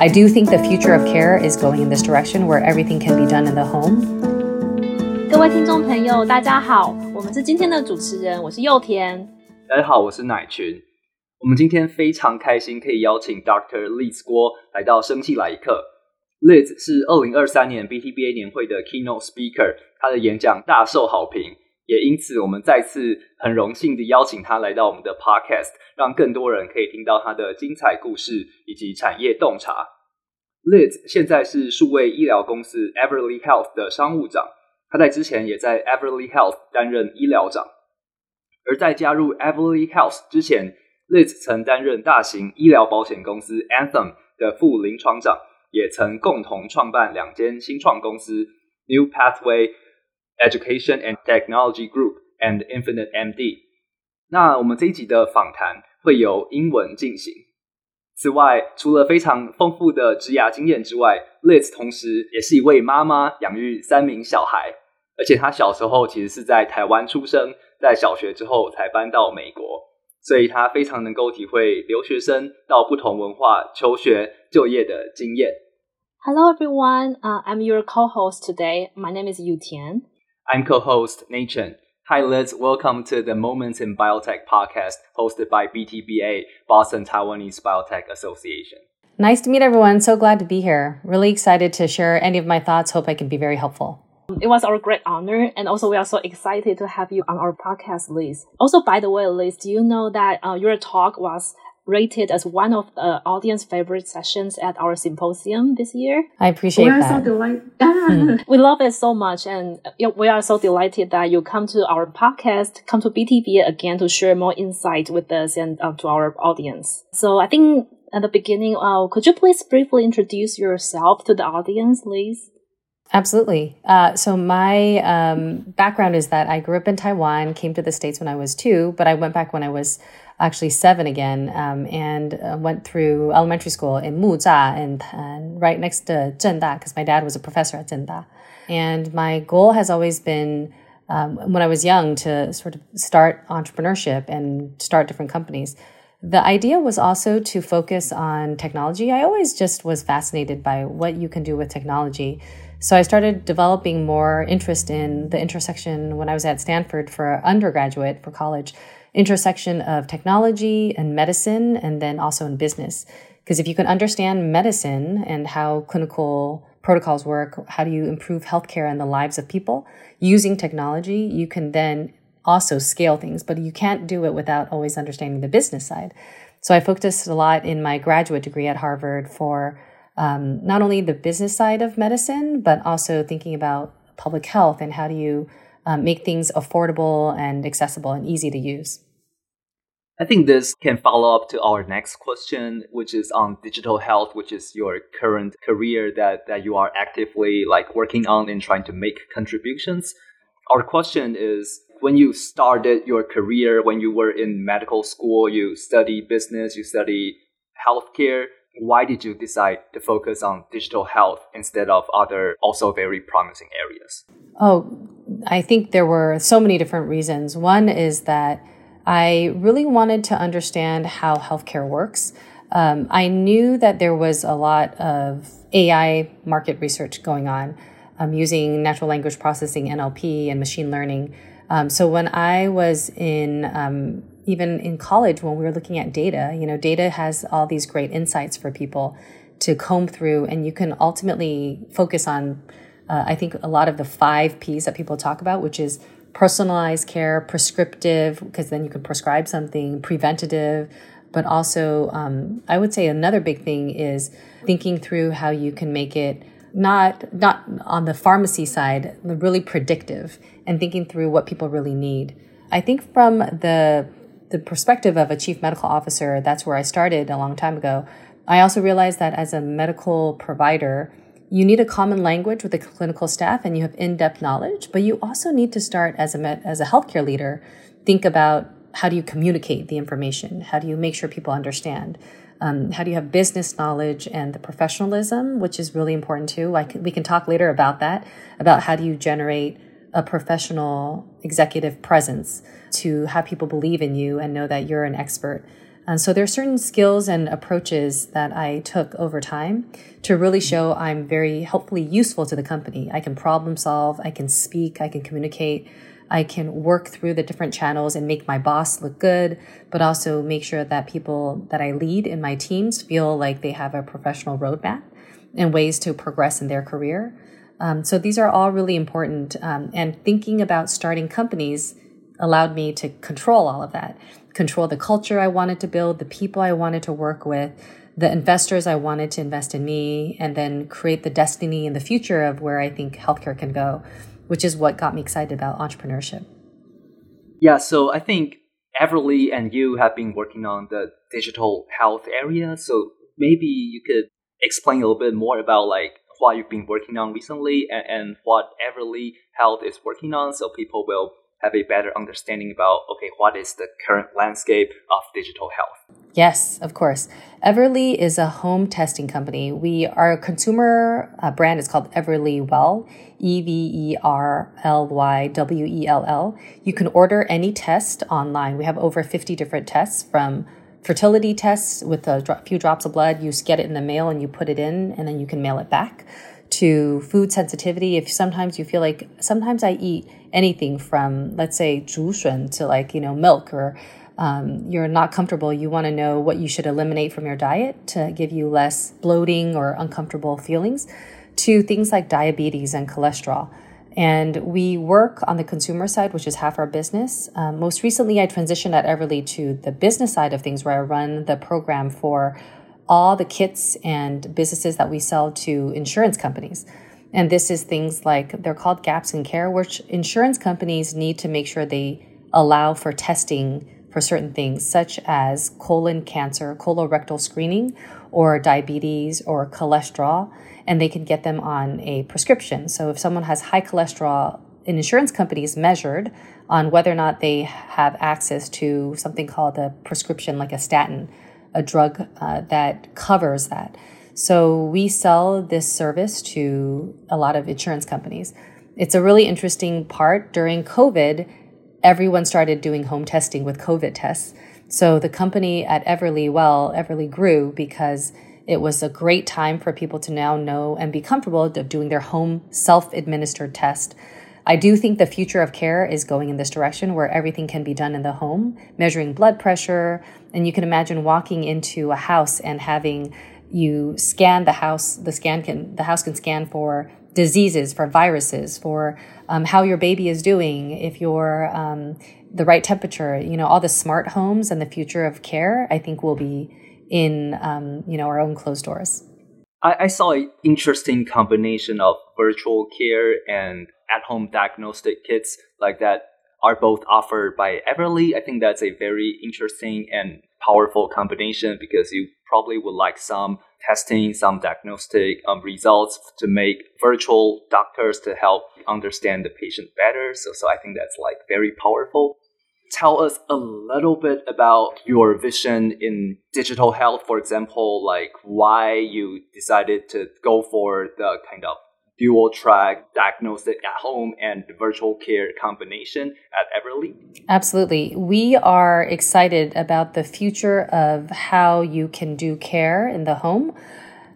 I do think the future of care is going in this direction where everything can be done in the home. 各位听众朋友，大家好，我们是今天的主持人，我是祐湉。大家好，我是乃群。我们今天非常开心可以邀请 Dr. Liz 郭来到《生技来一刻》。Liz 是二零二三年 BTBA 年会的 Keynote Speaker，他的演讲大受好评，也因此我们再次很荣幸的邀请他来到我们的 Podcast，让更多人可以听到他的精彩故事以及产业洞察。Liz 现在是数位医疗公司 Everly Health 的商务长，他在之前也在 Everly Health 担任医疗长。而在加入 Everly Health 之前，Liz 曾担任大型医疗保险公司 Anthem 的副临床长，也曾共同创办两间新创公司 New Pathway。Education and Technology Group and Infinite MD。那我们这一集的访谈会由英文进行。此外，除了非常丰富的职涯经验之外，Liz 同时也是一位妈妈，养育三名小孩。而且她小时候其实是在台湾出生，在小学之后才搬到美国，所以她非常能够体会留学生到不同文化求学就业的经验。Hello everyone, uh, I'm your co-host today. My name is Yu Tian. I'm co-host Nate Chen. Hi, Liz. Welcome to the Moments in Biotech podcast hosted by BTBA, Boston Taiwanese Biotech Association. Nice to meet everyone. So glad to be here. Really excited to share any of my thoughts. Hope I can be very helpful. It was our great honor, and also we are so excited to have you on our podcast, Liz. Also, by the way, Liz, do you know that uh, your talk was rated as one of the audience favorite sessions at our symposium this year. I appreciate We're that. So delighted. we love it so much, and we are so delighted that you come to our podcast, come to BTB again to share more insight with us and uh, to our audience. So I think at the beginning, uh, could you please briefly introduce yourself to the audience, please? Absolutely. Uh, so my um, background is that I grew up in Taiwan, came to the States when I was two, but I went back when I was actually seven again, um, and uh, went through elementary school in Muzha and, and right next to Zhengda because my dad was a professor at Zhengda. And my goal has always been um, when I was young to sort of start entrepreneurship and start different companies. The idea was also to focus on technology. I always just was fascinated by what you can do with technology. So I started developing more interest in the intersection when I was at Stanford for undergraduate for college intersection of technology and medicine, and then also in business. Because if you can understand medicine and how clinical protocols work, how do you improve healthcare and the lives of people using technology, you can then also scale things, but you can't do it without always understanding the business side. So I focused a lot in my graduate degree at Harvard for um, not only the business side of medicine, but also thinking about public health and how do you um, make things affordable and accessible and easy to use. I think this can follow up to our next question, which is on digital health, which is your current career that, that you are actively like working on and trying to make contributions. Our question is when you started your career, when you were in medical school, you study business, you study healthcare, why did you decide to focus on digital health instead of other also very promising areas? Oh, I think there were so many different reasons. One is that I really wanted to understand how healthcare works. Um, I knew that there was a lot of AI market research going on um, using natural language processing, NLP, and machine learning. Um, so when I was in um, even in college when we were looking at data, you know, data has all these great insights for people to comb through, and you can ultimately focus on, uh, I think, a lot of the five P's that people talk about, which is personalized care, prescriptive, because then you can prescribe something, preventative, but also, um, I would say another big thing is thinking through how you can make it not not on the pharmacy side, really predictive and thinking through what people really need. I think from the the perspective of a chief medical officer, that's where I started a long time ago. I also realized that as a medical provider, you need a common language with the clinical staff and you have in-depth knowledge, but you also need to start as a as a healthcare leader, think about how do you communicate the information? How do you make sure people understand? Um, how do you have business knowledge and the professionalism, which is really important too? Like we can talk later about that, about how do you generate a professional executive presence to have people believe in you and know that you're an expert. And so there are certain skills and approaches that I took over time to really show I'm very helpfully useful to the company. I can problem solve, I can speak, I can communicate, I can work through the different channels and make my boss look good, but also make sure that people that I lead in my teams feel like they have a professional roadmap and ways to progress in their career. Um, so these are all really important. Um, and thinking about starting companies allowed me to control all of that, control the culture I wanted to build, the people I wanted to work with, the investors I wanted to invest in me, and then create the destiny in the future of where I think healthcare can go which is what got me excited about entrepreneurship. Yeah, so I think Everly and you have been working on the digital health area. So maybe you could explain a little bit more about like what you've been working on recently and, and what Everly Health is working on so people will have a better understanding about okay what is the current landscape of digital health? Yes of course. Everly is a home testing company. We our consumer uh, brand is called everly well e-v-e-r-l-y-w-e-l-l you can order any test online. We have over 50 different tests from fertility tests with a few drops of blood. You get it in the mail and you put it in and then you can mail it back to food sensitivity. If sometimes you feel like sometimes I eat anything from let's say 竹笋 to like you know milk or um, you're not comfortable, you want to know what you should eliminate from your diet to give you less bloating or uncomfortable feelings, to things like diabetes and cholesterol. And we work on the consumer side, which is half our business. Um, most recently, I transitioned at Everly to the business side of things, where I run the program for all the kits and businesses that we sell to insurance companies. And this is things like they're called gaps in care, which insurance companies need to make sure they allow for testing for certain things, such as colon cancer, colorectal screening, or diabetes or cholesterol, and they can get them on a prescription. So if someone has high cholesterol, an insurance company is measured on whether or not they have access to something called a prescription, like a statin a drug uh, that covers that. So we sell this service to a lot of insurance companies. It's a really interesting part. During COVID, everyone started doing home testing with COVID tests. So the company at Everly, well, Everly grew because it was a great time for people to now know and be comfortable of doing their home self administered test I do think the future of care is going in this direction where everything can be done in the home, measuring blood pressure. And you can imagine walking into a house and having you scan the house, the scan can, the house can scan for diseases, for viruses, for um, how your baby is doing, if you're um, the right temperature, you know, all the smart homes and the future of care, I think will be in, um, you know, our own closed doors. I, I saw an interesting combination of virtual care and at home diagnostic kits like that are both offered by Everly. I think that's a very interesting and powerful combination because you probably would like some testing, some diagnostic um, results to make virtual doctors to help understand the patient better. So, so I think that's like very powerful. Tell us a little bit about your vision in digital health, for example, like why you decided to go for the kind of dual track diagnostic at home and virtual care combination at Everly? Absolutely. We are excited about the future of how you can do care in the home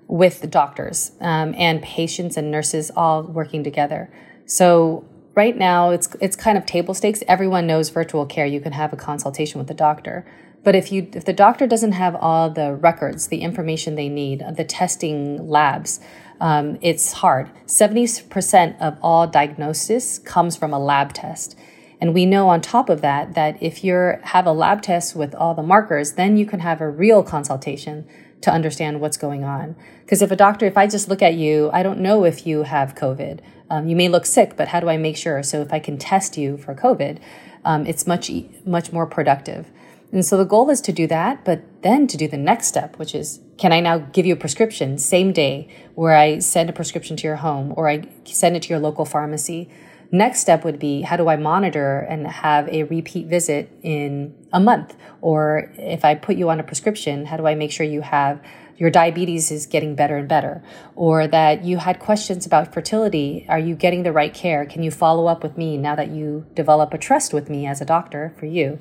with the doctors um, and patients and nurses all working together. So right now it's it's kind of table stakes. Everyone knows virtual care. You can have a consultation with the doctor. But if you if the doctor doesn't have all the records, the information they need, the testing labs, um, it's hard. 70% of all diagnosis comes from a lab test. And we know on top of that, that if you have a lab test with all the markers, then you can have a real consultation to understand what's going on. Because if a doctor, if I just look at you, I don't know if you have COVID. Um, you may look sick, but how do I make sure? So if I can test you for COVID, um, it's much, much more productive. And so the goal is to do that, but then to do the next step, which is can I now give you a prescription same day where I send a prescription to your home or I send it to your local pharmacy? Next step would be how do I monitor and have a repeat visit in a month? Or if I put you on a prescription, how do I make sure you have your diabetes is getting better and better? Or that you had questions about fertility. Are you getting the right care? Can you follow up with me now that you develop a trust with me as a doctor for you?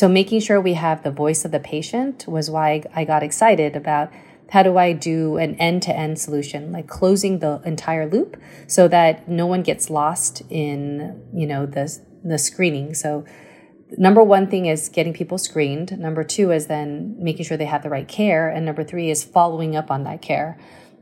So making sure we have the voice of the patient was why I got excited about how do I do an end to end solution, like closing the entire loop so that no one gets lost in, you know, the, the screening. So number one thing is getting people screened. Number two is then making sure they have the right care. And number three is following up on that care,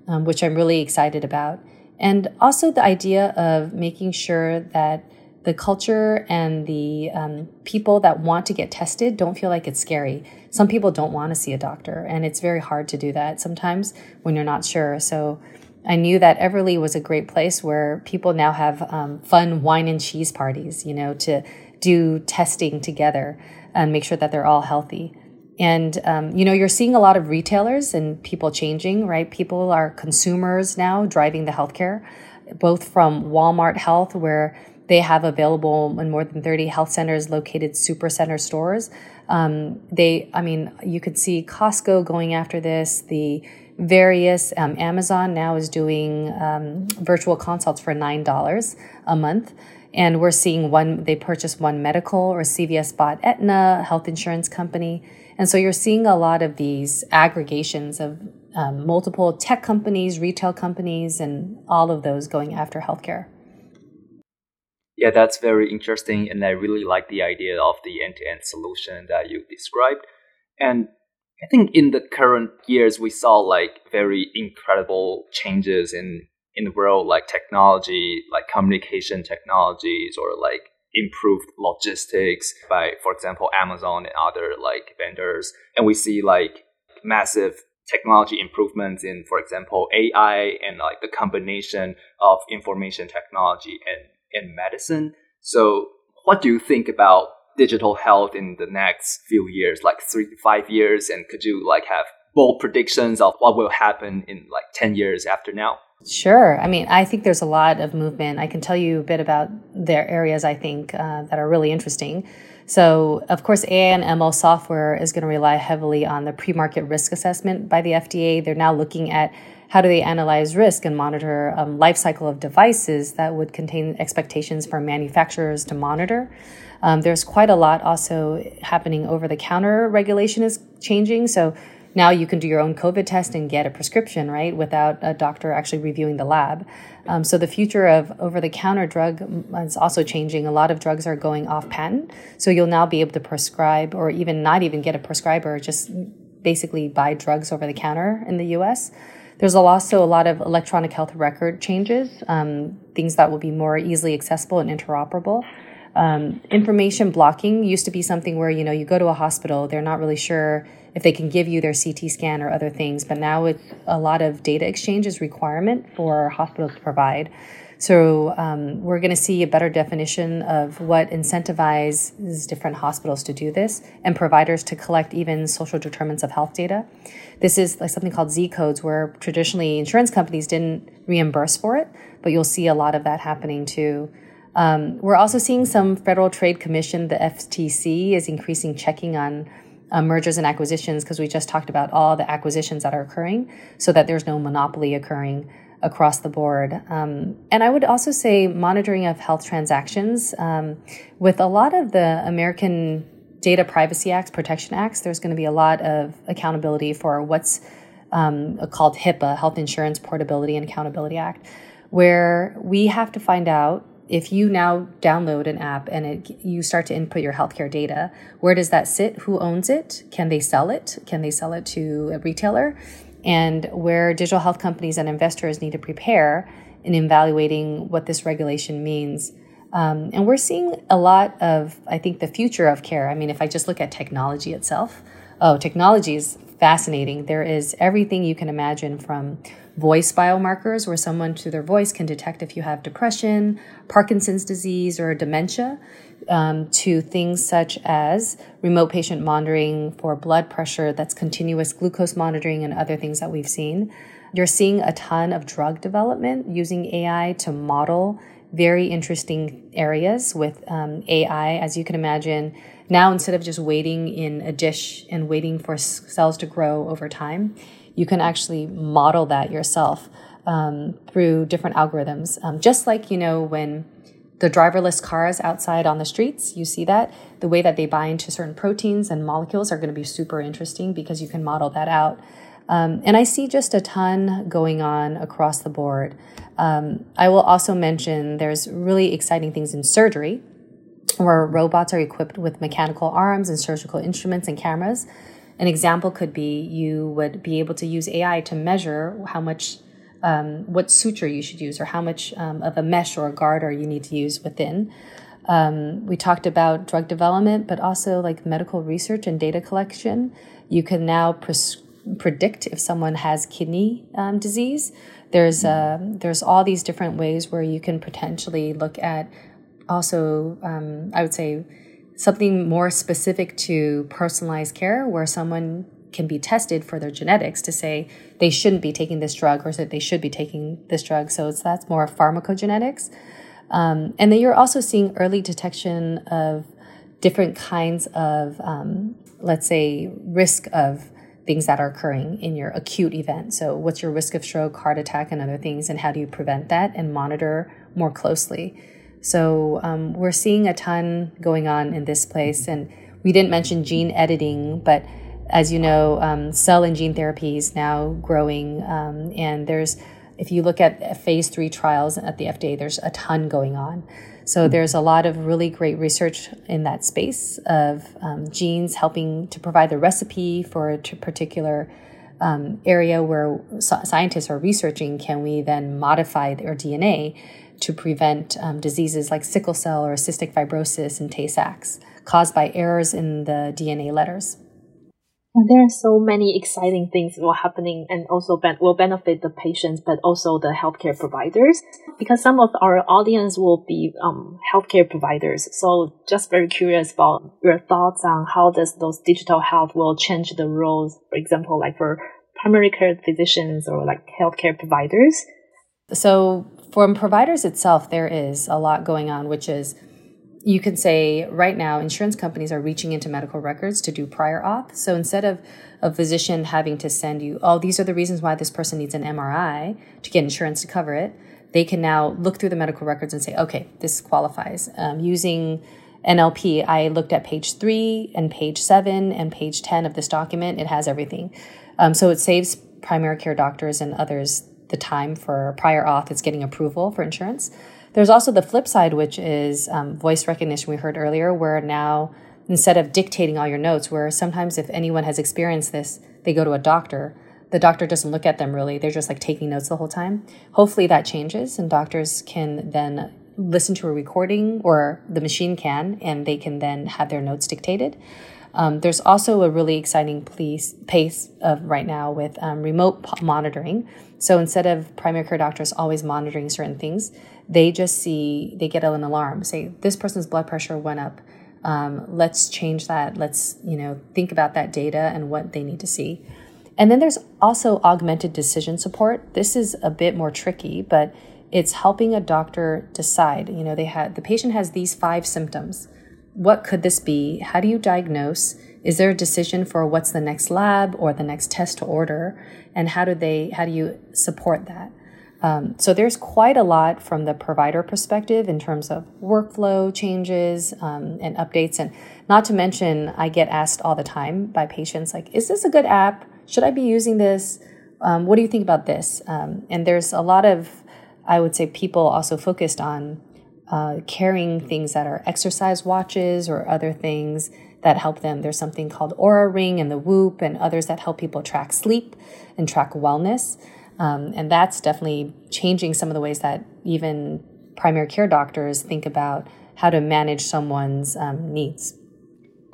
um, which I'm really excited about. And also the idea of making sure that the culture and the um, people that want to get tested don't feel like it's scary. Some people don't want to see a doctor, and it's very hard to do that sometimes when you're not sure. So I knew that Everly was a great place where people now have um, fun wine and cheese parties, you know, to do testing together and make sure that they're all healthy. And, um, you know, you're seeing a lot of retailers and people changing, right? People are consumers now driving the healthcare, both from Walmart Health, where they have available in more than 30 health centers located super center stores. Um, they, I mean, you could see Costco going after this. The various um, Amazon now is doing um, virtual consults for nine dollars a month, and we're seeing one. They purchased One Medical or CVS bought Aetna health insurance company, and so you're seeing a lot of these aggregations of um, multiple tech companies, retail companies, and all of those going after healthcare. Yeah, that's very interesting. And I really like the idea of the end to end solution that you described. And I think in the current years, we saw like very incredible changes in, in the world, like technology, like communication technologies, or like improved logistics by, for example, Amazon and other like vendors. And we see like massive technology improvements in, for example, AI and like the combination of information technology and in medicine. So, what do you think about digital health in the next few years, like three to five years? And could you like have bold predictions of what will happen in like 10 years after now? Sure. I mean, I think there's a lot of movement. I can tell you a bit about their areas I think uh, that are really interesting. So, of course, AI and ML software is going to rely heavily on the pre market risk assessment by the FDA. They're now looking at how do they analyze risk and monitor um, life cycle of devices that would contain expectations for manufacturers to monitor? Um, there's quite a lot also happening over the counter regulation is changing. So now you can do your own COVID test and get a prescription, right, without a doctor actually reviewing the lab. Um, so the future of over the counter drug is also changing. A lot of drugs are going off patent. So you'll now be able to prescribe or even not even get a prescriber, just basically buy drugs over the counter in the US. There's also a lot of electronic health record changes, um, things that will be more easily accessible and interoperable. Um, information blocking used to be something where you know you go to a hospital, they're not really sure if they can give you their CT scan or other things, but now it's a lot of data exchange is requirement for hospitals to provide. So um, we're going to see a better definition of what incentivizes different hospitals to do this and providers to collect even social determinants of health data. This is like something called Z codes, where traditionally insurance companies didn't reimburse for it, but you'll see a lot of that happening too. Um, we're also seeing some Federal Trade Commission, the FTC, is increasing checking on uh, mergers and acquisitions because we just talked about all the acquisitions that are occurring so that there's no monopoly occurring across the board. Um, and I would also say monitoring of health transactions. Um, with a lot of the American Data Privacy Acts, Protection Acts, there's going to be a lot of accountability for what's um, called HIPAA, Health Insurance Portability and Accountability Act, where we have to find out if you now download an app and it, you start to input your healthcare data, where does that sit? Who owns it? Can they sell it? Can they sell it to a retailer? And where digital health companies and investors need to prepare in evaluating what this regulation means. Um, and we're seeing a lot of, I think, the future of care. I mean, if I just look at technology itself, oh, technology is fascinating. There is everything you can imagine from voice biomarkers, where someone through their voice can detect if you have depression, Parkinson's disease, or dementia, um, to things such as remote patient monitoring for blood pressure, that's continuous glucose monitoring, and other things that we've seen. You're seeing a ton of drug development using AI to model very interesting areas with um, AI, as you can imagine. Now, instead of just waiting in a dish and waiting for cells to grow over time, you can actually model that yourself um, through different algorithms. Um, just like, you know, when the driverless cars outside on the streets, you see that. The way that they bind to certain proteins and molecules are going to be super interesting because you can model that out. Um, and I see just a ton going on across the board. Um, I will also mention there's really exciting things in surgery where robots are equipped with mechanical arms and surgical instruments and cameras. An example could be you would be able to use AI to measure how much um, what suture you should use or how much um, of a mesh or a garter you need to use within. Um, we talked about drug development, but also like medical research and data collection. You can now pres- predict if someone has kidney um, disease. There's uh, there's all these different ways where you can potentially look at also um, I would say something more specific to personalized care where someone can be tested for their genetics to say they shouldn't be taking this drug or that they should be taking this drug. So it's that's more pharmacogenetics. Um, and then you're also seeing early detection of different kinds of, um, let's say, risk of things that are occurring in your acute event. So, what's your risk of stroke, heart attack, and other things, and how do you prevent that and monitor more closely? So, um, we're seeing a ton going on in this place. And we didn't mention gene editing, but as you know, um, cell and gene therapy is now growing, um, and there's if you look at phase three trials at the FDA, there's a ton going on. So hmm. there's a lot of really great research in that space of um, genes helping to provide the recipe for a particular um, area where scientists are researching. Can we then modify their DNA to prevent um, diseases like sickle cell or cystic fibrosis and Tay Sachs caused by errors in the DNA letters? There are so many exciting things will happening and also ben- will benefit the patients, but also the healthcare providers because some of our audience will be um, healthcare providers. So just very curious about your thoughts on how does those digital health will change the roles, for example, like for primary care physicians or like healthcare providers. So from providers itself, there is a lot going on, which is you can say right now insurance companies are reaching into medical records to do prior auth. So instead of a physician having to send you, oh, these are the reasons why this person needs an MRI to get insurance to cover it, they can now look through the medical records and say, okay, this qualifies. Um, using NLP, I looked at page three and page seven and page 10 of this document. It has everything. Um, so it saves primary care doctors and others the time for prior auth. It's getting approval for insurance. There's also the flip side, which is um, voice recognition we heard earlier, where now instead of dictating all your notes, where sometimes if anyone has experienced this, they go to a doctor. The doctor doesn't look at them really, they're just like taking notes the whole time. Hopefully that changes and doctors can then listen to a recording or the machine can and they can then have their notes dictated. Um, there's also a really exciting piece, pace of right now with um, remote monitoring. So instead of primary care doctors always monitoring certain things, they just see, they get an alarm, say, this person's blood pressure went up. Um, let's change that. Let's, you know, think about that data and what they need to see. And then there's also augmented decision support. This is a bit more tricky, but it's helping a doctor decide. You know, they had the patient has these five symptoms. What could this be? How do you diagnose? Is there a decision for what's the next lab or the next test to order? And how do they how do you support that? Um, so there's quite a lot from the provider perspective in terms of workflow changes um, and updates. And not to mention, I get asked all the time by patients, like, is this a good app? Should I be using this? Um, what do you think about this? Um, and there's a lot of, I would say, people also focused on uh, carrying things that are exercise watches or other things that help them. There's something called Oura Ring and the Whoop and others that help people track sleep and track wellness. Um, and that's definitely changing some of the ways that even primary care doctors think about how to manage someone's um, needs.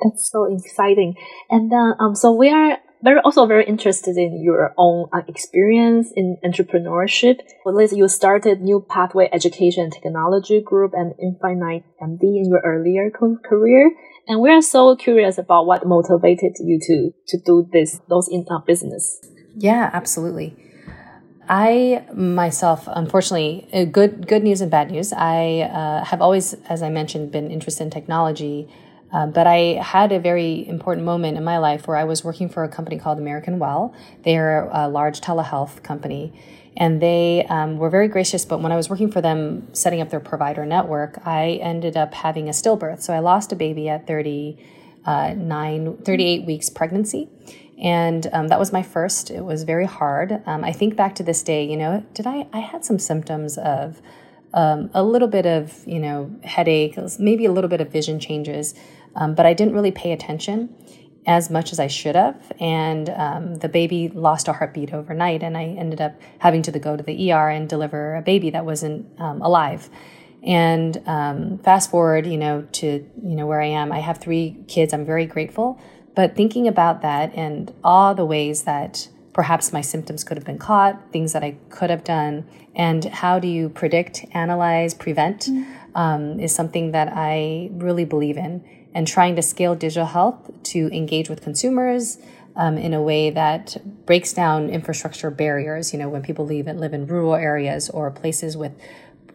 That's so exciting. And then, um, so we are very also very interested in your own uh, experience in entrepreneurship. Well, Liz, you started New Pathway Education Technology Group and Infinite MD in your earlier career, and we are so curious about what motivated you to to do this those in uh, business. Yeah, absolutely. I myself, unfortunately, uh, good good news and bad news. I uh, have always, as I mentioned, been interested in technology. Um, but I had a very important moment in my life where I was working for a company called American Well. They're a large telehealth company, and they um, were very gracious. But when I was working for them, setting up their provider network, I ended up having a stillbirth. So I lost a baby at 39, 38 weeks pregnancy. And um, that was my first. It was very hard. Um, I think back to this day, you know, did I, I had some symptoms of um, a little bit of, you know, headache, maybe a little bit of vision changes, um, but I didn't really pay attention as much as I should have. And um, the baby lost a heartbeat overnight, and I ended up having to go to the ER and deliver a baby that wasn't um, alive. And um, fast forward, you know, to you know where I am. I have three kids. I'm very grateful. But thinking about that and all the ways that perhaps my symptoms could have been caught, things that I could have done, and how do you predict, analyze, prevent mm-hmm. um, is something that I really believe in. And trying to scale digital health to engage with consumers um, in a way that breaks down infrastructure barriers. You know, when people live, and live in rural areas or places with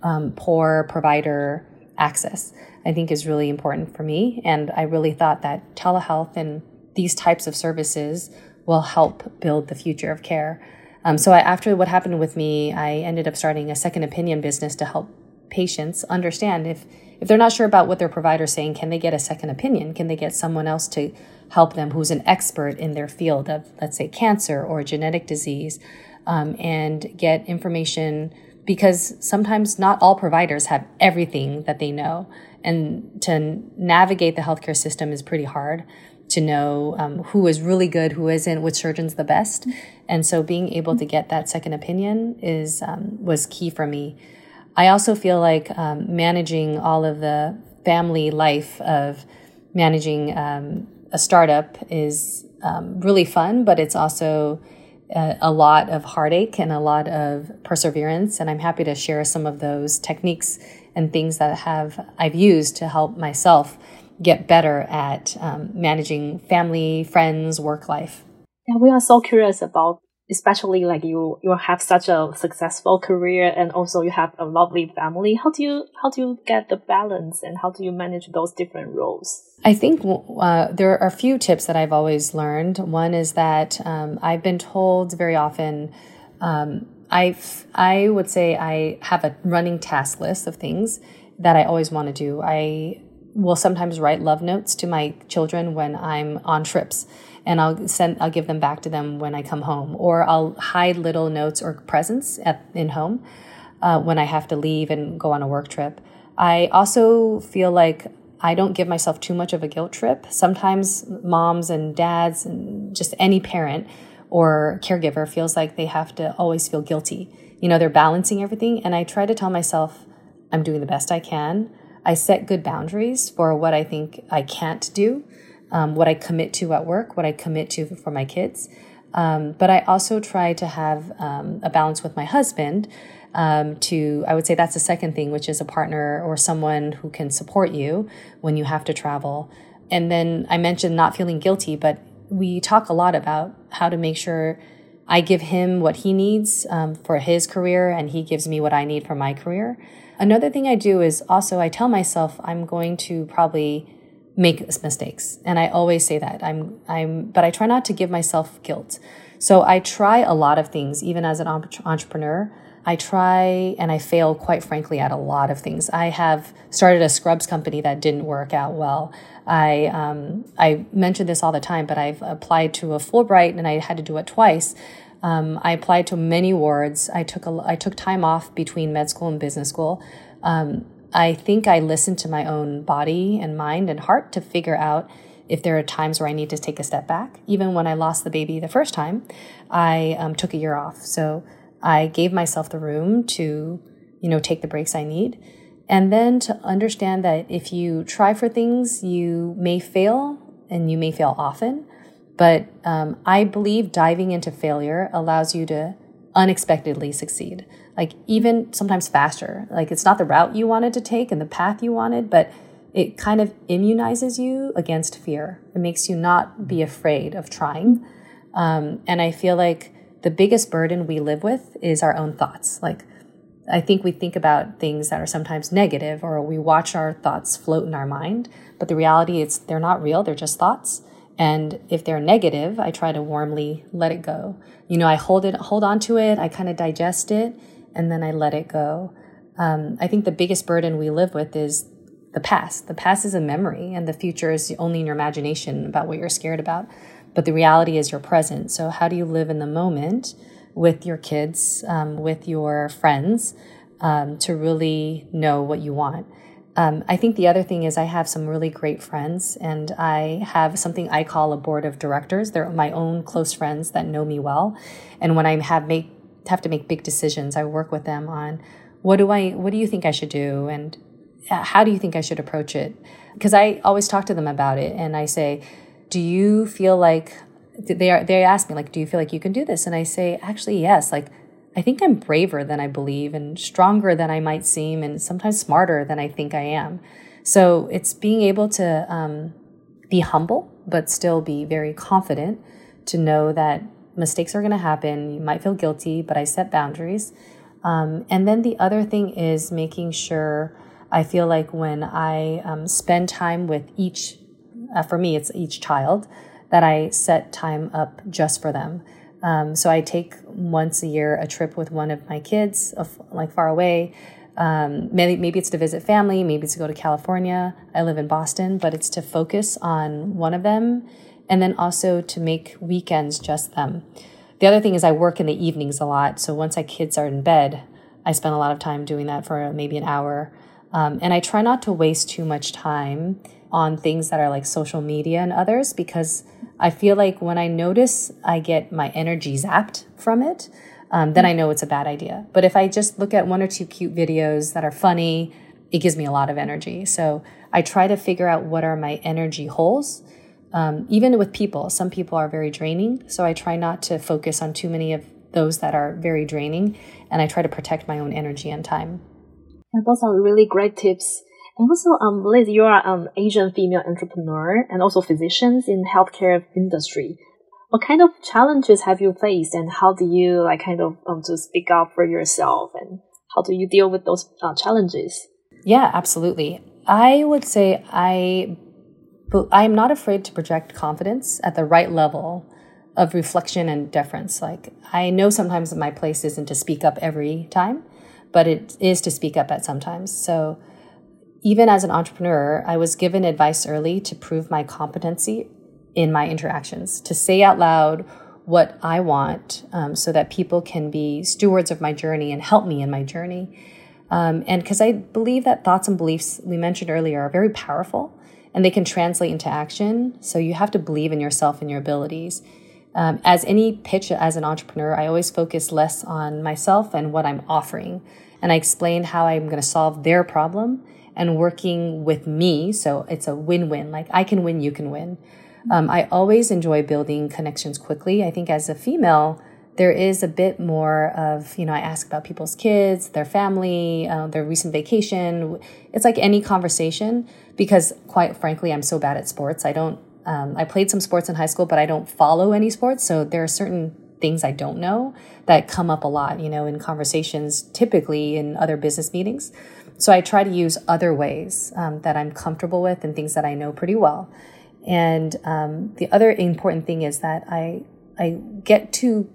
um, poor provider access, I think is really important for me. And I really thought that telehealth and these types of services will help build the future of care. Um, so I, after what happened with me, I ended up starting a second opinion business to help patients understand if if they're not sure about what their provider's saying, can they get a second opinion? Can they get someone else to help them who's an expert in their field of, let's say, cancer or genetic disease, um, and get information? Because sometimes not all providers have everything that they know, and to navigate the healthcare system is pretty hard to know um, who is really good, who isn't, which surgeon's the best. And so being able to get that second opinion is um, was key for me. I also feel like um, managing all of the family life of managing um, a startup is um, really fun, but it's also a, a lot of heartache and a lot of perseverance. And I'm happy to share some of those techniques and things that have I've used to help myself get better at um, managing family, friends, work life. Yeah, we are so curious about, especially like you you have such a successful career and also you have a lovely family. How do you how do you get the balance and how do you manage those different roles? I think uh, there are a few tips that I've always learned. One is that um, I've been told very often. Um, I I would say I have a running task list of things that I always want to do. I will sometimes write love notes to my children when I'm on trips and I'll send I'll give them back to them when I come home or I'll hide little notes or presents at in home uh, when I have to leave and go on a work trip. I also feel like I don't give myself too much of a guilt trip. Sometimes moms and dads and just any parent or caregiver feels like they have to always feel guilty. You know, they're balancing everything and I try to tell myself I'm doing the best I can. I set good boundaries for what I think I can't do, um, what I commit to at work, what I commit to for my kids. Um, but I also try to have um, a balance with my husband. Um, to, I would say that's the second thing, which is a partner or someone who can support you when you have to travel. And then I mentioned not feeling guilty, but we talk a lot about how to make sure I give him what he needs um, for his career and he gives me what I need for my career. Another thing I do is also I tell myself I'm going to probably make mistakes. And I always say that. I'm I'm but I try not to give myself guilt. So I try a lot of things even as an entrepreneur. I try and I fail quite frankly at a lot of things. I have started a scrubs company that didn't work out well. I um, I mention this all the time, but I've applied to a Fulbright and I had to do it twice um, I applied to many wards. I took a, I took time off between med school and business school. Um, I think I listened to my own body and mind and heart to figure out if there are times where I need to take a step back. Even when I lost the baby the first time, I um, took a year off. So I gave myself the room to, you know, take the breaks I need. And then to understand that if you try for things, you may fail and you may fail often. But um, I believe diving into failure allows you to unexpectedly succeed. Like even sometimes faster. Like it's not the route you wanted to take and the path you wanted, but it kind of immunizes you against fear. It makes you not be afraid of trying. Um, and I feel like the biggest burden we live with is our own thoughts. Like I think we think about things that are sometimes negative or we watch our thoughts float in our mind, but the reality is they're not real, they're just thoughts. And if they're negative, I try to warmly let it go. You know, I hold it, hold on to it, I kind of digest it, and then I let it go. Um, I think the biggest burden we live with is the past. The past is a memory, and the future is only in your imagination about what you're scared about. But the reality is your present. So, how do you live in the moment with your kids, um, with your friends, um, to really know what you want? Um, I think the other thing is I have some really great friends, and I have something I call a board of directors. They're my own close friends that know me well, and when I have make have to make big decisions, I work with them on what do I what do you think I should do, and uh, how do you think I should approach it? Because I always talk to them about it, and I say, do you feel like they are? They ask me like, do you feel like you can do this? And I say, actually, yes. Like I think I'm braver than I believe and stronger than I might seem and sometimes smarter than I think I am. So it's being able to um, be humble, but still be very confident to know that mistakes are going to happen. You might feel guilty, but I set boundaries. Um, and then the other thing is making sure I feel like when I um, spend time with each, uh, for me, it's each child, that I set time up just for them. Um, so I take once a year a trip with one of my kids, like far away. Um, maybe, maybe it's to visit family, maybe it's to go to California. I live in Boston, but it's to focus on one of them and then also to make weekends just them. The other thing is I work in the evenings a lot. So once my kids are in bed, I spend a lot of time doing that for maybe an hour. Um, and I try not to waste too much time on things that are like social media and others because I feel like when I notice I get my energy zapped from it, um, then I know it's a bad idea. But if I just look at one or two cute videos that are funny, it gives me a lot of energy. So I try to figure out what are my energy holes. Um, even with people, some people are very draining. So I try not to focus on too many of those that are very draining. And I try to protect my own energy and time. Those are really great tips. And also, um, Liz, you are an Asian female entrepreneur and also physicians in healthcare industry. What kind of challenges have you faced, and how do you like kind of um, to speak up for yourself, and how do you deal with those uh, challenges? Yeah, absolutely. I would say I, I am not afraid to project confidence at the right level of reflection and deference. Like I know sometimes my place isn't to speak up every time, but it is to speak up at sometimes. So even as an entrepreneur, I was given advice early to prove my competency in my interactions, to say out loud what I want um, so that people can be stewards of my journey and help me in my journey. Um, and because I believe that thoughts and beliefs we mentioned earlier are very powerful and they can translate into action. So you have to believe in yourself and your abilities. Um, as any pitch as an entrepreneur, I always focus less on myself and what I'm offering. And I explain how I'm going to solve their problem and working with me. So it's a win win. Like I can win, you can win. Um, I always enjoy building connections quickly. I think as a female, there is a bit more of, you know, I ask about people's kids, their family, uh, their recent vacation. It's like any conversation because, quite frankly, I'm so bad at sports. I don't, um, I played some sports in high school, but I don't follow any sports. So there are certain things I don't know that come up a lot, you know, in conversations, typically in other business meetings. So I try to use other ways um, that I'm comfortable with and things that I know pretty well. And um, the other important thing is that I I get to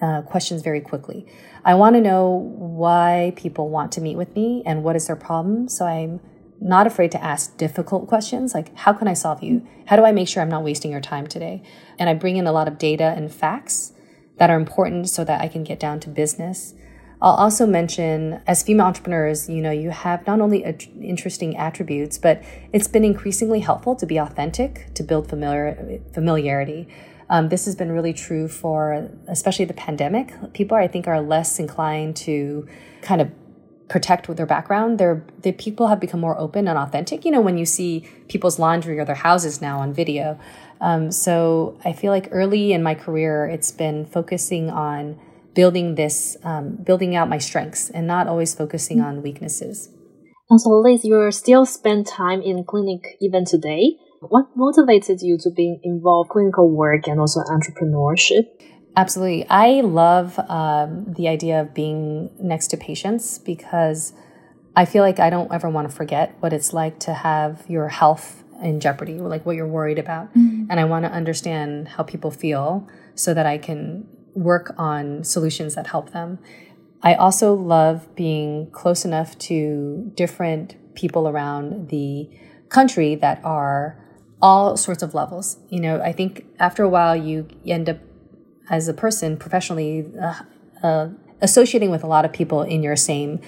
uh, questions very quickly. I want to know why people want to meet with me and what is their problem. So I'm not afraid to ask difficult questions like how can I solve you? How do I make sure I'm not wasting your time today? And I bring in a lot of data and facts that are important so that I can get down to business. I'll also mention as female entrepreneurs, you know, you have not only interesting attributes, but it's been increasingly helpful to be authentic, to build familiar, familiarity. Um, this has been really true for especially the pandemic. People, I think, are less inclined to kind of protect with their background. They're, the people have become more open and authentic. You know, when you see people's laundry or their houses now on video. Um, so I feel like early in my career, it's been focusing on building this, um, building out my strengths and not always focusing on weaknesses. And so, Liz, you still spend time in clinic even today. What motivated you to be involved clinical work and also entrepreneurship? Absolutely. I love um, the idea of being next to patients because I feel like I don't ever want to forget what it's like to have your health in jeopardy, like what you're worried about. Mm-hmm. And I want to understand how people feel so that I can work on solutions that help them. I also love being close enough to different people around the country that are all sorts of levels. You know, I think after a while you end up as a person professionally uh, uh, associating with a lot of people in your same,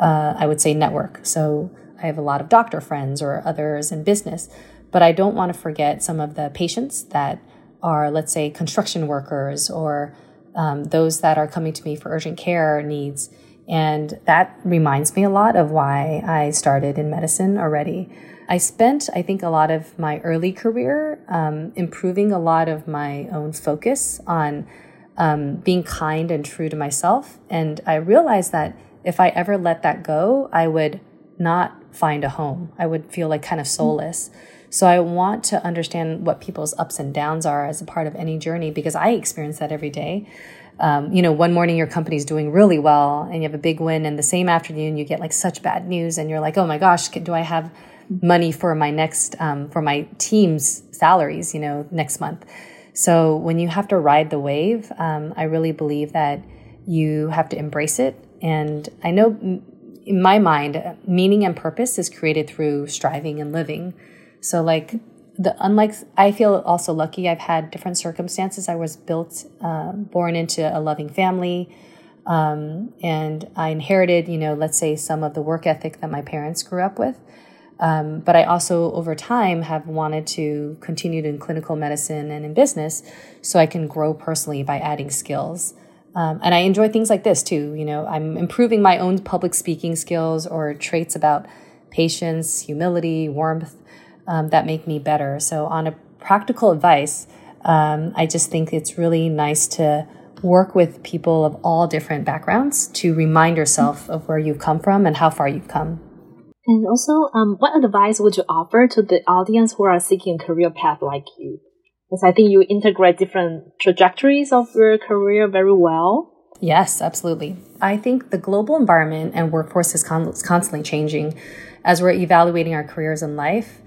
uh, I would say, network. So I have a lot of doctor friends or others in business, but I don't want to forget some of the patients that are, let's say, construction workers or um, those that are coming to me for urgent care needs. And that reminds me a lot of why I started in medicine already. I spent, I think, a lot of my early career um, improving a lot of my own focus on um, being kind and true to myself. And I realized that if I ever let that go, I would not find a home. I would feel like kind of soulless. So I want to understand what people's ups and downs are as a part of any journey because I experience that every day. Um, you know, one morning your company's doing really well and you have a big win, and the same afternoon you get like such bad news, and you're like, oh my gosh, do I have money for my next um, for my team's salaries you know next month? So when you have to ride the wave um, i really believe that you have to embrace it. And i know in my mind meaning and purpose is created through striving and living so like the unlike i feel also lucky i've had different circumstances i was built uh, born into a loving family um, and i inherited you know let's say some of the work ethic that my parents grew up with um, but I also, over time, have wanted to continue in clinical medicine and in business so I can grow personally by adding skills. Um, and I enjoy things like this too. You know, I'm improving my own public speaking skills or traits about patience, humility, warmth um, that make me better. So, on a practical advice, um, I just think it's really nice to work with people of all different backgrounds to remind yourself of where you've come from and how far you've come. And also, um, what advice would you offer to the audience who are seeking a career path like you? Because I think you integrate different trajectories of your career very well. Yes, absolutely. I think the global environment and workforce is con- constantly changing as we're evaluating our careers in life.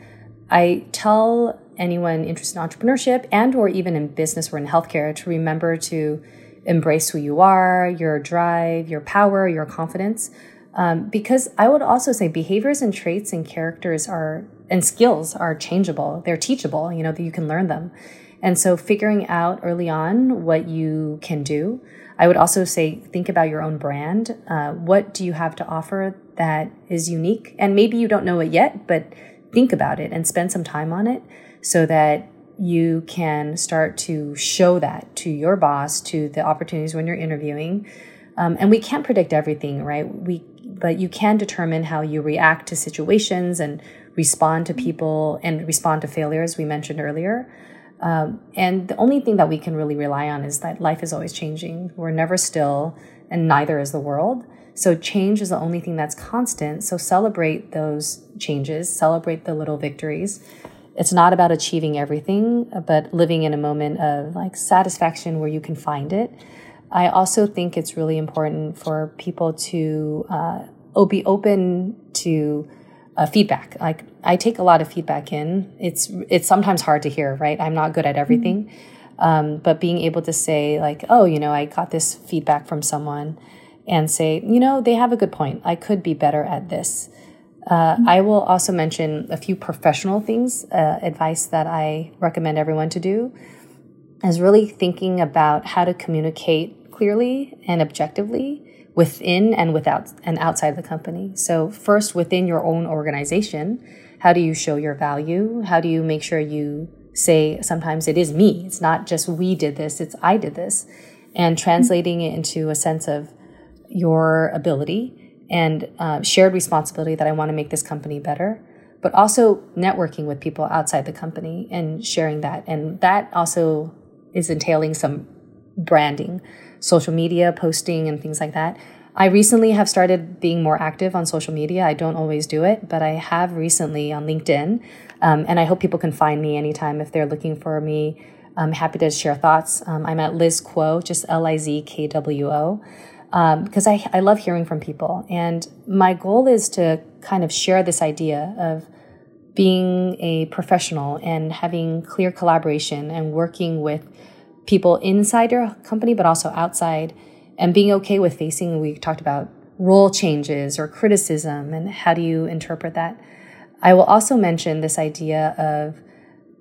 I tell anyone interested in entrepreneurship and or even in business or in healthcare to remember to embrace who you are, your drive, your power, your confidence um, because I would also say behaviors and traits and characters are and skills are changeable. They're teachable. You know that you can learn them, and so figuring out early on what you can do. I would also say think about your own brand. Uh, what do you have to offer that is unique? And maybe you don't know it yet, but think about it and spend some time on it so that you can start to show that to your boss, to the opportunities when you're interviewing. Um, and we can't predict everything, right? We but you can determine how you react to situations and respond to people and respond to failures we mentioned earlier. Um, and the only thing that we can really rely on is that life is always changing. We're never still, and neither is the world. So change is the only thing that's constant. So celebrate those changes, celebrate the little victories. It's not about achieving everything, but living in a moment of like satisfaction where you can find it. I also think it's really important for people to uh, be open to uh, feedback. Like I take a lot of feedback in. It's it's sometimes hard to hear, right? I'm not good at everything, mm-hmm. um, but being able to say like, oh, you know, I got this feedback from someone, and say, you know, they have a good point. I could be better at this. Uh. I will also mention a few professional things, uh, advice that I recommend everyone to do is really thinking about how to communicate clearly and objectively within and without and outside the company. So first within your own organization, how do you show your value? How do you make sure you say sometimes it is me. It's not just we did this, it's I did this. And translating it into a sense of your ability and uh, shared responsibility that I want to make this company better but also networking with people outside the company and sharing that. And that also is entailing some branding, social media posting, and things like that. I recently have started being more active on social media. I don't always do it, but I have recently on LinkedIn. Um, and I hope people can find me anytime if they're looking for me I'm happy to share thoughts. Um, I'm at Liz Kwo, just L I Z K W O, because um, I, I love hearing from people. And my goal is to kind of share this idea of being a professional and having clear collaboration and working with people inside your company, but also outside, and being okay with facing, we talked about role changes or criticism and how do you interpret that. I will also mention this idea of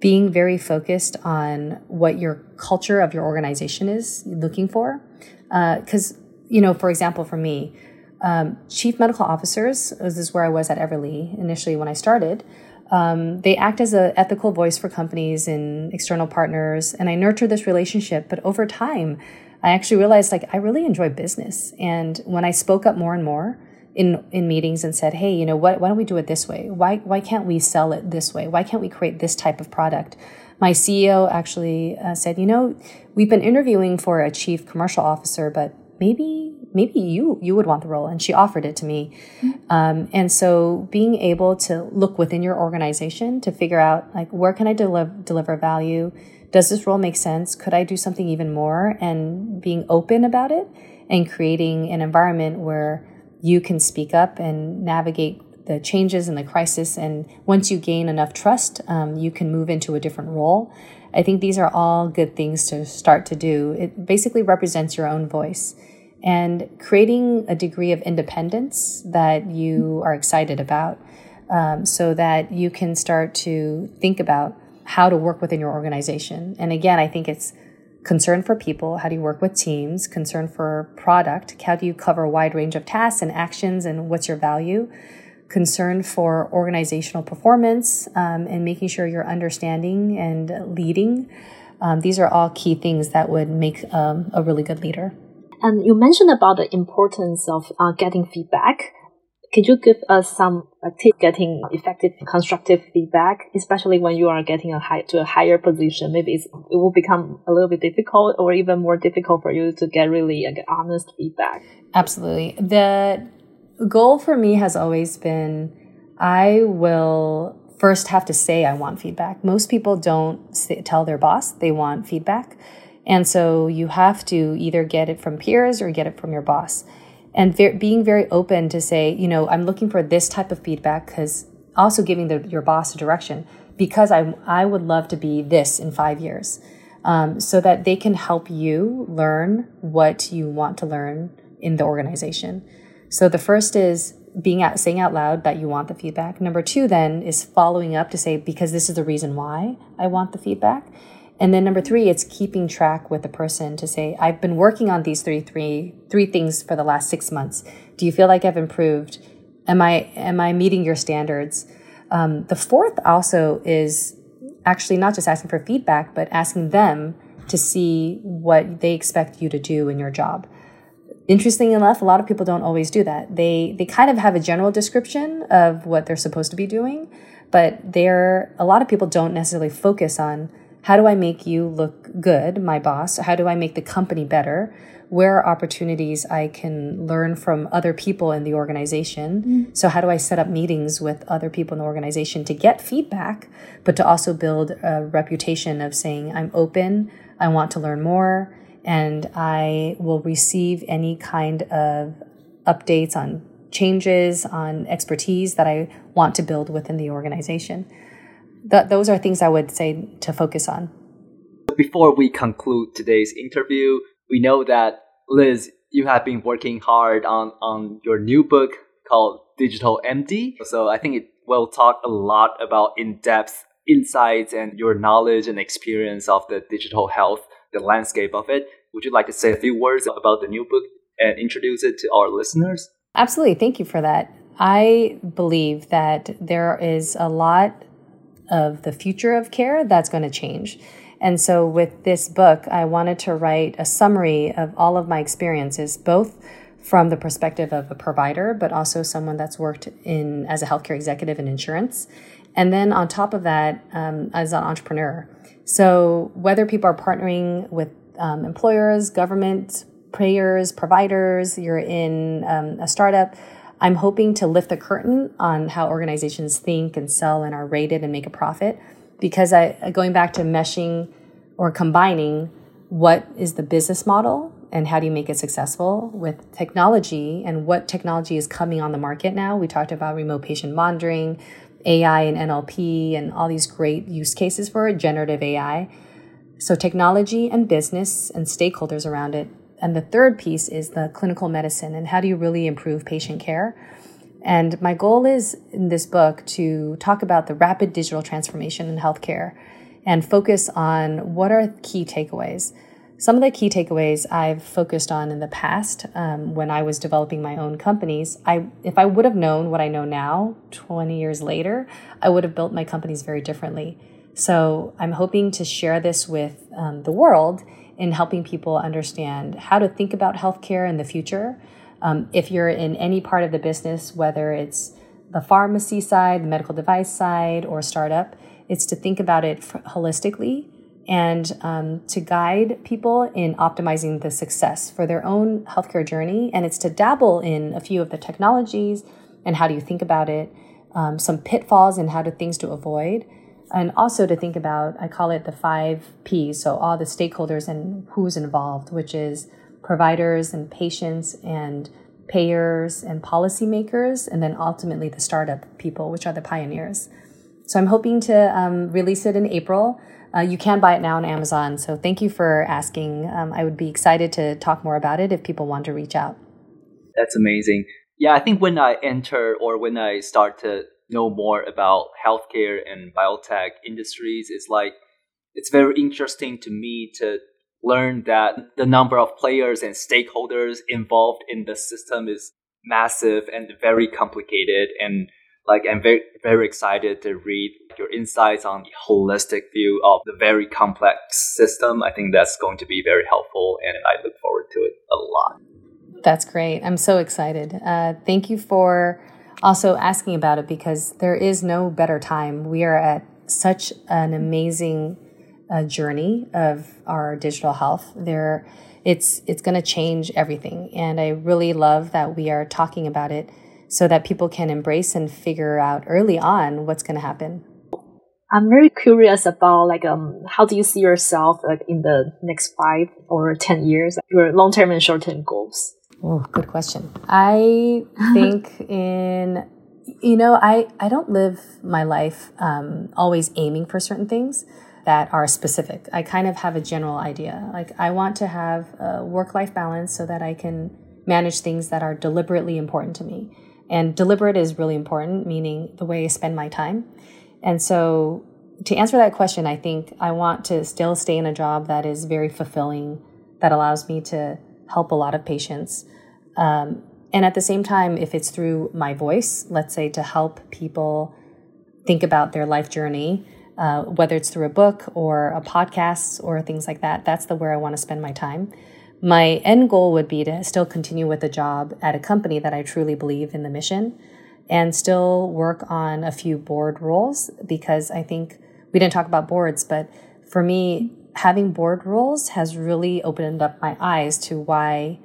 being very focused on what your culture of your organization is looking for. Because, uh, you know, for example, for me, um, chief medical officers, this is where I was at Everly initially when I started, um, they act as an ethical voice for companies and external partners, and I nurture this relationship. But over time, I actually realized like I really enjoy business, and when I spoke up more and more, in in meetings and said, "Hey, you know what? Why don't we do it this way? Why why can't we sell it this way? Why can't we create this type of product?" My CEO actually uh, said, "You know, we've been interviewing for a chief commercial officer, but maybe maybe you you would want the role." And she offered it to me. Mm-hmm. Um, and so, being able to look within your organization to figure out like where can I deliver deliver value. Does this role make sense? Could I do something even more? And being open about it and creating an environment where you can speak up and navigate the changes and the crisis. And once you gain enough trust, um, you can move into a different role. I think these are all good things to start to do. It basically represents your own voice and creating a degree of independence that you are excited about um, so that you can start to think about how to work within your organization. And again, I think it's concern for people. How do you work with teams? Concern for product? How do you cover a wide range of tasks and actions and what's your value? Concern for organizational performance um, and making sure you're understanding and leading. Um, these are all key things that would make um, a really good leader and you mentioned about the importance of uh, getting feedback could you give us some uh, tips getting effective constructive feedback, especially when you are getting a high to a higher position? Maybe it will become a little bit difficult, or even more difficult for you to get really like, honest feedback. Absolutely, the goal for me has always been I will first have to say I want feedback. Most people don't say, tell their boss they want feedback. And so you have to either get it from peers or get it from your boss and ver- being very open to say, you know, I'm looking for this type of feedback because also giving the, your boss a direction because I, I would love to be this in five years um, so that they can help you learn what you want to learn in the organization. So the first is being out, saying out loud that you want the feedback. Number two, then, is following up to say, because this is the reason why I want the feedback. And then number three, it's keeping track with the person to say, I've been working on these three, three, three things for the last six months. Do you feel like I've improved? Am I, am I meeting your standards? Um, the fourth also is actually not just asking for feedback, but asking them to see what they expect you to do in your job. Interesting enough, a lot of people don't always do that. They they kind of have a general description of what they're supposed to be doing, but they're a lot of people don't necessarily focus on how do I make you look good, my boss? How do I make the company better? Where are opportunities I can learn from other people in the organization? Mm. So, how do I set up meetings with other people in the organization to get feedback, but to also build a reputation of saying, I'm open, I want to learn more, and I will receive any kind of updates on changes, on expertise that I want to build within the organization th- those are things I would say to focus on. Before we conclude today's interview, we know that Liz, you have been working hard on, on your new book called Digital MD. So I think it will talk a lot about in depth insights and your knowledge and experience of the digital health, the landscape of it. Would you like to say a few words about the new book and introduce it to our listeners? Absolutely. Thank you for that. I believe that there is a lot of the future of care that's going to change. And so, with this book, I wanted to write a summary of all of my experiences, both from the perspective of a provider, but also someone that's worked in as a healthcare executive in insurance. And then on top of that, um, as an entrepreneur. So whether people are partnering with um, employers, government, payers, providers, you're in um, a startup, I'm hoping to lift the curtain on how organizations think and sell and are rated and make a profit because I going back to meshing or combining what is the business model and how do you make it successful with technology and what technology is coming on the market now. We talked about remote patient monitoring, AI and NLP, and all these great use cases for generative AI. So, technology and business and stakeholders around it. And the third piece is the clinical medicine and how do you really improve patient care. And my goal is in this book to talk about the rapid digital transformation in healthcare and focus on what are key takeaways. Some of the key takeaways I've focused on in the past um, when I was developing my own companies, I if I would have known what I know now, 20 years later, I would have built my companies very differently. So I'm hoping to share this with um, the world in helping people understand how to think about healthcare in the future. Um, if you're in any part of the business, whether it's the pharmacy side, the medical device side, or startup, it's to think about it holistically and um, to guide people in optimizing the success for their own healthcare journey. And it's to dabble in a few of the technologies and how do you think about it, um, some pitfalls and how to things to avoid. And also to think about, I call it the five P's. So all the stakeholders and who's involved, which is providers and patients and payers and policymakers, and then ultimately the startup people, which are the pioneers. So I'm hoping to um, release it in April. Uh, you can buy it now on Amazon. So thank you for asking. Um, I would be excited to talk more about it if people want to reach out. That's amazing. Yeah, I think when I enter or when I start to know more about healthcare and biotech industries, it's like it's very interesting to me to learn that the number of players and stakeholders involved in the system is massive and very complicated and like I'm very very excited to read your insights on the holistic view of the very complex system. I think that's going to be very helpful, and I look forward to it a lot. That's great. I'm so excited. Uh, thank you for also asking about it because there is no better time. We are at such an amazing uh, journey of our digital health. There, it's it's going to change everything, and I really love that we are talking about it so that people can embrace and figure out early on what's going to happen. I'm very curious about like um how do you see yourself like in the next five or ten years, your long term and short term goals? Oh, good question. I think in you know I I don't live my life um, always aiming for certain things that are specific. I kind of have a general idea. Like I want to have a work life balance so that I can manage things that are deliberately important to me. And deliberate is really important, meaning the way I spend my time. And so, to answer that question, I think I want to still stay in a job that is very fulfilling, that allows me to help a lot of patients. Um, and at the same time, if it's through my voice, let's say to help people think about their life journey, uh, whether it's through a book or a podcast or things like that, that's the where I want to spend my time. My end goal would be to still continue with a job at a company that I truly believe in the mission and still work on a few board roles because I think we didn't talk about boards, but for me, having board roles has really opened up my eyes to why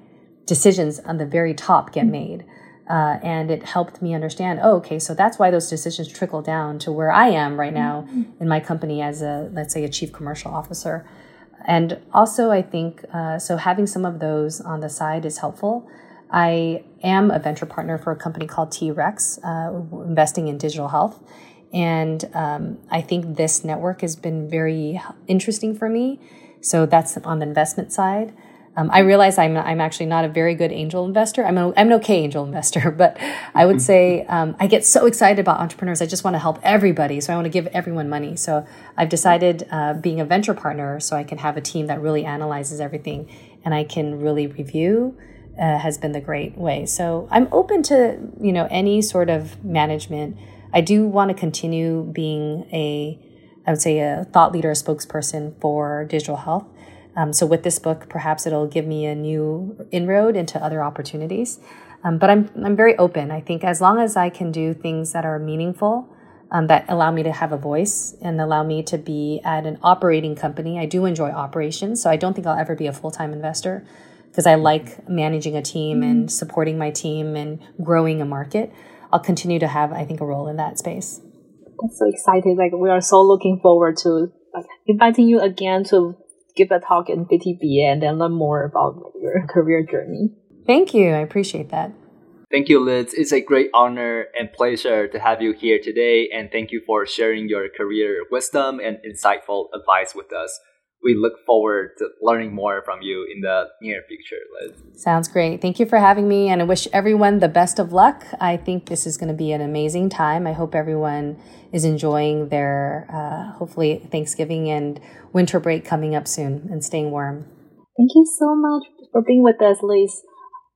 decisions on the very top get made. Uh, and it helped me understand oh okay so that's why those decisions trickle down to where i am right now in my company as a let's say a chief commercial officer and also, I think uh, so having some of those on the side is helpful. I am a venture partner for a company called T Rex, uh, investing in digital health. And um, I think this network has been very interesting for me. So that's on the investment side. Um, I realize I'm, I'm actually not a very good angel investor. I'm, a, I'm an okay angel investor, but I would say um, I get so excited about entrepreneurs. I just want to help everybody. So I want to give everyone money. So I've decided uh, being a venture partner so I can have a team that really analyzes everything and I can really review uh, has been the great way. So I'm open to, you know, any sort of management. I do want to continue being a, I would say a thought leader, a spokesperson for digital health. Um, so with this book, perhaps it'll give me a new inroad into other opportunities. Um, but I'm I'm very open. I think as long as I can do things that are meaningful, um, that allow me to have a voice and allow me to be at an operating company. I do enjoy operations, so I don't think I'll ever be a full time investor because I like managing a team mm-hmm. and supporting my team and growing a market. I'll continue to have, I think, a role in that space. That's so exciting! Like we are so looking forward to like inviting you again to give a talk in BTBA and then learn more about your career journey. Thank you. I appreciate that. Thank you, Liz. It's a great honor and pleasure to have you here today. And thank you for sharing your career wisdom and insightful advice with us We look forward to learning more from you in the near future, Liz. Sounds great. Thank you for having me. And I wish everyone the best of luck. I think this is going to be an amazing time. I hope everyone is enjoying their, uh, hopefully, Thanksgiving and winter break coming up soon and staying warm. Thank you so much for being with us, Liz.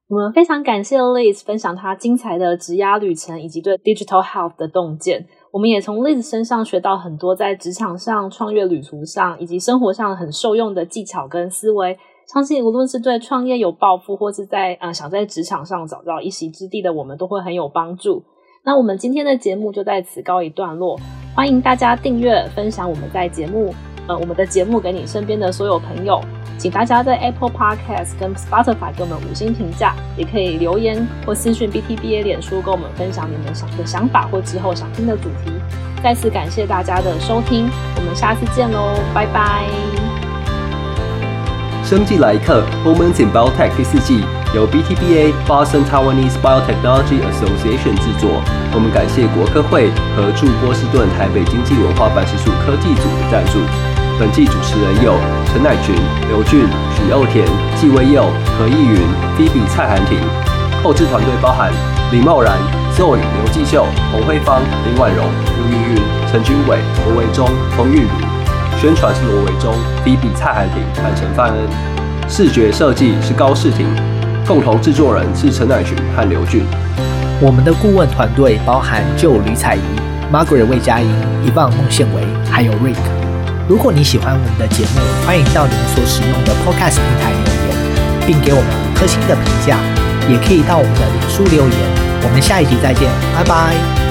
我们非常感谢 Liz 分享她精彩的职涯旅程以及对 digital health 的洞见。 我们也从 Liz 身上学到很多在职场上、创业旅途上以及生活上很受用的技巧跟思维。相信无论是对创业有抱负，或是在呃想在职场上找到一席之地的我们，都会很有帮助。那我们今天的节目就在此告一段落。欢迎大家订阅、分享我们在节目呃我们的节目给你身边的所有朋友。请大家在 Apple Podcast 跟 Spotify 给我们五星评价，也可以留言或私讯 BTBA 脸书跟我们分享你们想的想法或之后想听的主题。再次感谢大家的收听，我们下次见喽，拜拜。生计来客 Moments in Biotech 第四季由 BTBA Boston Taiwanese Biotechnology Association 制作，我们感谢国科会和驻波士顿台北经济文化办事处科技组的赞助。本季主持人有陈乃群、刘俊、许佑田、纪威佑、何逸云、菲比、蔡涵婷。后制团队包含李茂然、Zoe、刘继秀、洪慧芳、林婉容、吴云云、陈君伟、罗维忠、冯玉茹。宣传是罗维忠、菲比、蔡涵婷和陈范恩。视觉设计是高世廷。共同制作人是陈乃群和刘俊。我们的顾问团队包含旧吕彩怡、Margaret 魏佳莹、一棒孟宪维，还有 Rick。如果你喜欢我们的节目，欢迎到你们所使用的 Podcast 平台留言，并给我们五颗星的评价。也可以到我们的脸书留言。我们下一集再见，拜拜。